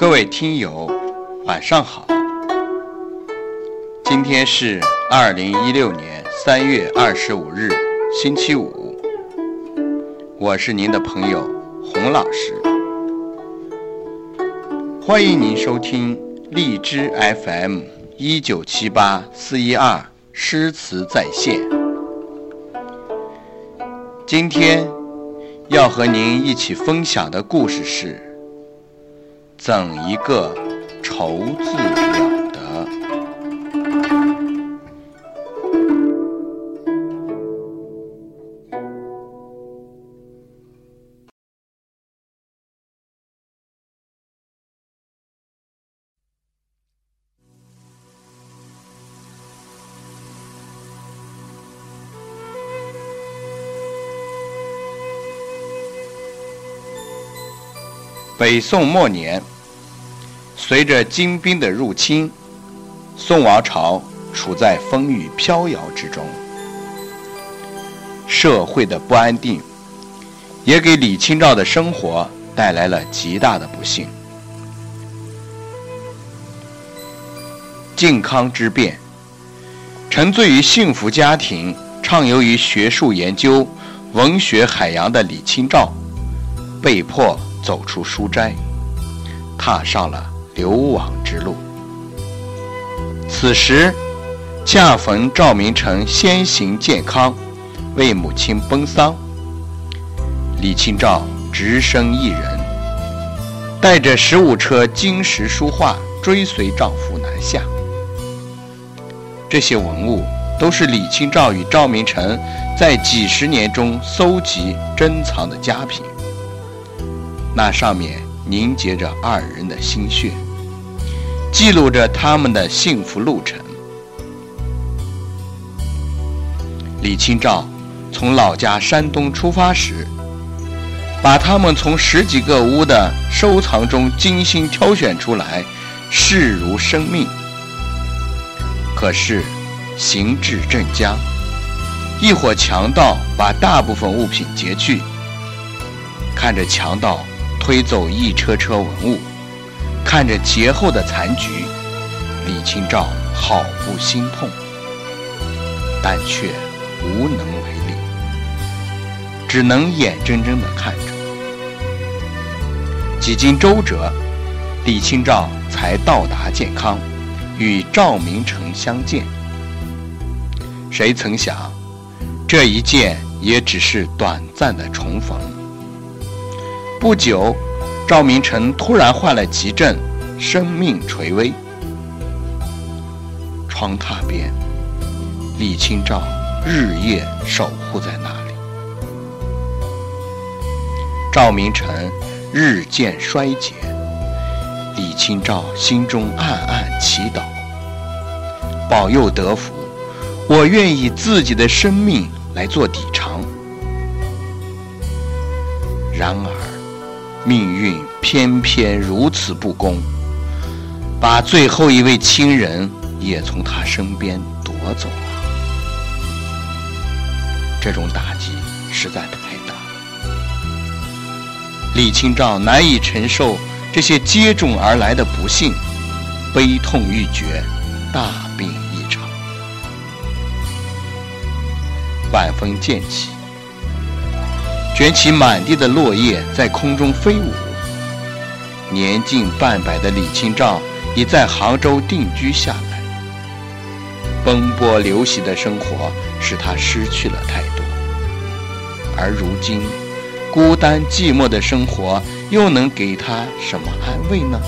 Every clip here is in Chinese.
各位听友，晚上好。今天是二零一六年三月二十五日，星期五。我是您的朋友洪老师，欢迎您收听荔枝 FM 一九七八四一二诗词在线。今天要和您一起分享的故事是：怎一个愁字了得。北宋末年，随着金兵的入侵，宋王朝处在风雨飘摇之中，社会的不安定，也给李清照的生活带来了极大的不幸。靖康之变，沉醉于幸福家庭、畅游于学术研究、文学海洋的李清照，被迫。走出书斋，踏上了流亡之路。此时，恰逢赵明诚先行健康，为母亲奔丧。李清照只身一人，带着十五车金石书画，追随丈夫南下。这些文物都是李清照与赵明诚在几十年中搜集珍藏的佳品。那上面凝结着二人的心血，记录着他们的幸福路程。李清照从老家山东出发时，把他们从十几个屋的收藏中精心挑选出来，视如生命。可是行至镇江，一伙强盗把大部分物品劫去，看着强盗。推走一车车文物，看着劫后的残局，李清照好不心痛，但却无能为力，只能眼睁睁地看着。几经周折，李清照才到达健康，与赵明诚相见。谁曾想，这一见也只是短暂的重逢。不久，赵明诚突然患了急症，生命垂危。窗榻边，李清照日夜守护在那里。赵明诚日渐衰竭，李清照心中暗暗祈祷：保佑得福，我愿以自己的生命来做抵偿。然而。命运偏偏如此不公，把最后一位亲人也从他身边夺走了。这种打击实在太大了，李清照难以承受这些接踵而来的不幸，悲痛欲绝，大病一场。晚风渐起。卷起满地的落叶，在空中飞舞。年近半百的李清照已在杭州定居下来。奔波流徙的生活使他失去了太多，而如今，孤单寂寞的生活又能给他什么安慰呢？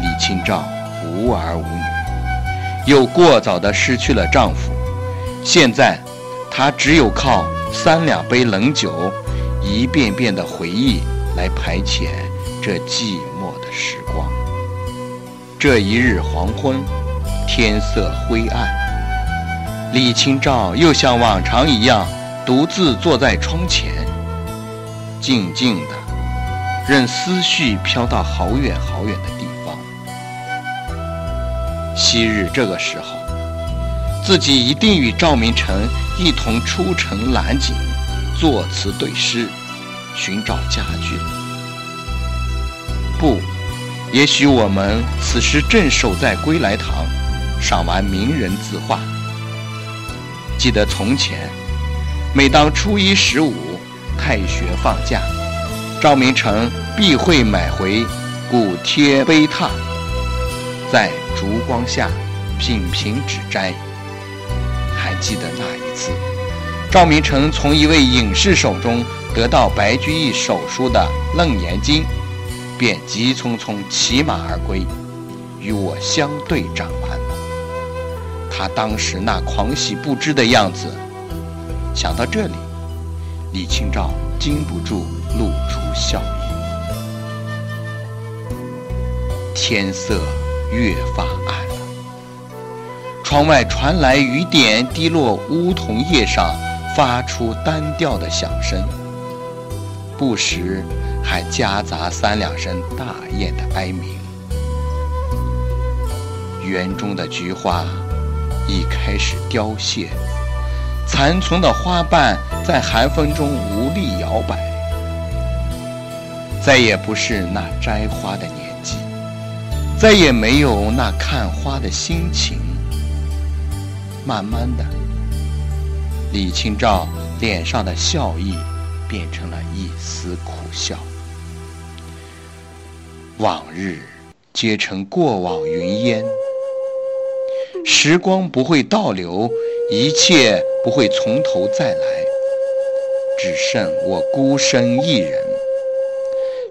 李清照无儿无女，又过早的失去了丈夫，现在，她只有靠。三两杯冷酒，一遍遍的回忆来排遣这寂寞的时光。这一日黄昏，天色灰暗，李清照又像往常一样，独自坐在窗前，静静的，任思绪飘到好远好远的地方。昔日这个时候。自己一定与赵明诚一同出城揽景，作词对诗，寻找佳句。不，也许我们此时正守在归来堂，赏完名人字画。记得从前，每当初一十五，太学放假，赵明诚必会买回古贴碑拓，在烛光下品评指摘。还记得那一次，赵明诚从一位隐士手中得到白居易手书的《楞严经》，便急匆匆骑马而归，与我相对掌完。他当时那狂喜不知的样子，想到这里，李清照禁不住露出笑意。天色越发暗，窗外传来雨点滴落梧桐叶上，发出单调的响声，不时还夹杂三两声大雁的哀鸣。园中的菊花。已开始凋谢，残存的花瓣在寒风中无力摇摆，再也不是那摘花的年纪，再也没有那看花的心情。慢慢的，李清照脸上的笑意变成了一丝苦笑。往日皆成过往云烟。时光不会倒流，一切不会从头再来，只剩我孤身一人，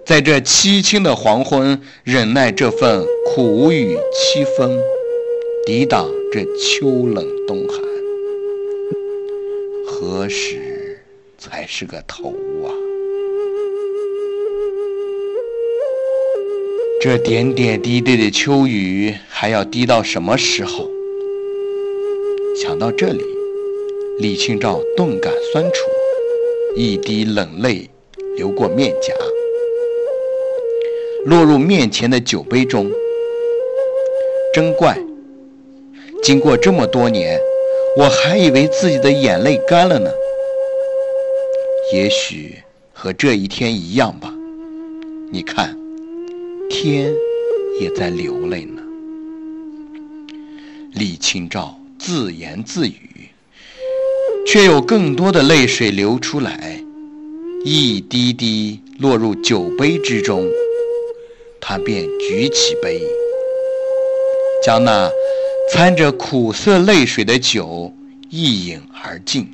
在这凄清的黄昏，忍耐这份苦雨凄风，抵挡这秋冷冬寒，何时才是个头啊？这点点滴滴的秋雨，还要滴到什么时候？想到这里，李清照顿感酸楚，一滴冷泪流过面颊，落入面前的酒杯中。真怪，经过这么多年，我还以为自己的眼泪干了呢。也许和这一天一样吧。你看，天也在流泪呢。李清照。自言自语，却有更多的泪水流出来，一滴滴落入酒杯之中。他便举起杯，将那掺着苦涩泪水的酒一饮而尽。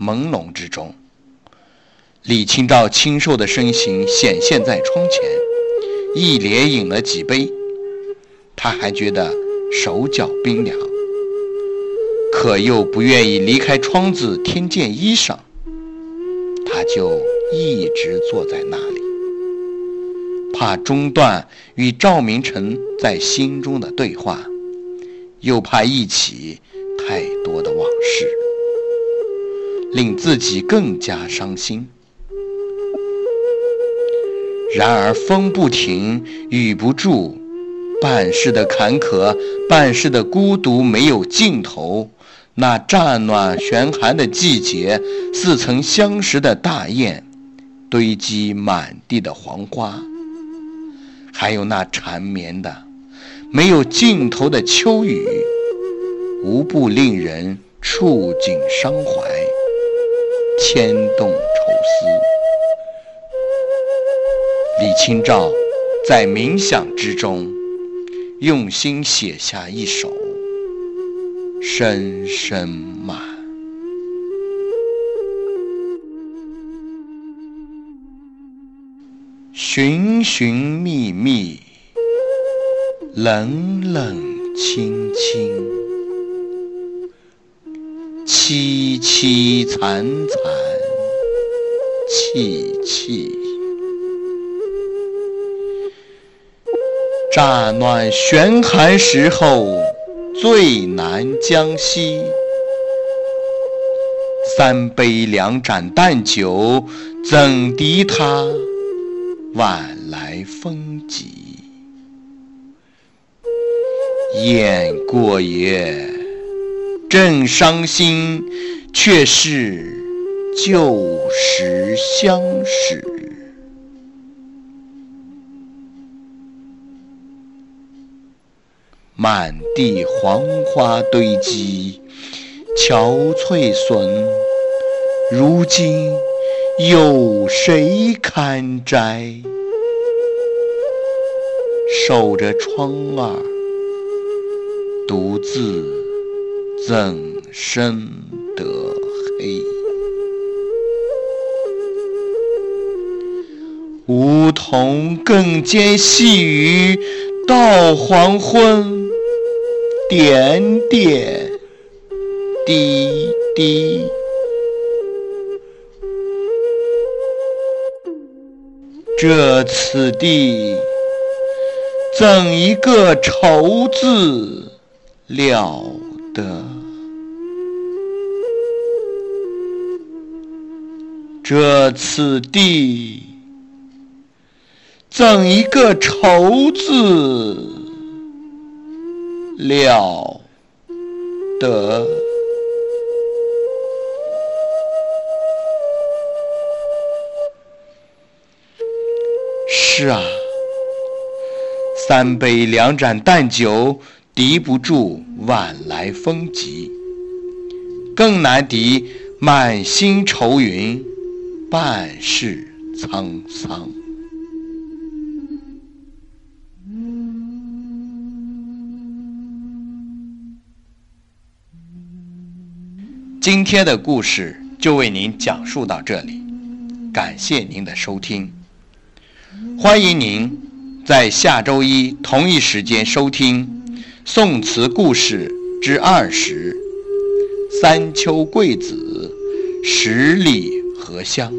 朦胧之中，李清照清瘦的身形显现在窗前，一连饮了几杯，他还觉得。手脚冰凉，可又不愿意离开窗子添件衣裳，他就一直坐在那，怕中断与赵明诚在心中的对话，又怕忆起太多的往事，令自己更加伤心。然而风不停，雨不住。半世的坎坷，半世的孤独没有尽头。那乍暖悬寒的季节，似曾相识的大雁，堆积满地的黄花，还有那缠绵的、没有尽头的秋雨，无不令人触景伤怀，牵动愁思。李清照在冥想之中。用心写下一首《声声慢》，寻寻觅觅，冷冷清清，凄凄惨惨，戚戚。乍暖悬寒时候，最难将息。三杯两盏淡酒，怎敌他晚来风急。雁过也正伤心却是旧时相识。满地黄花堆积憔悴损如今有谁堪摘？守着窗儿，独自怎生得黑？梧桐更兼细雨，到黄昏，点点滴滴。这此地，怎一个愁字了得！这此地，怎一个愁字了得！是啊，三杯两盏淡酒，敌不住晚来风急，更难敌满心愁云，半世沧桑。今天的故事就为您讲述到这里，感谢您的收听。欢迎您在下周一同一时间收听《宋词故事之二十》：三秋桂子，十里荷香。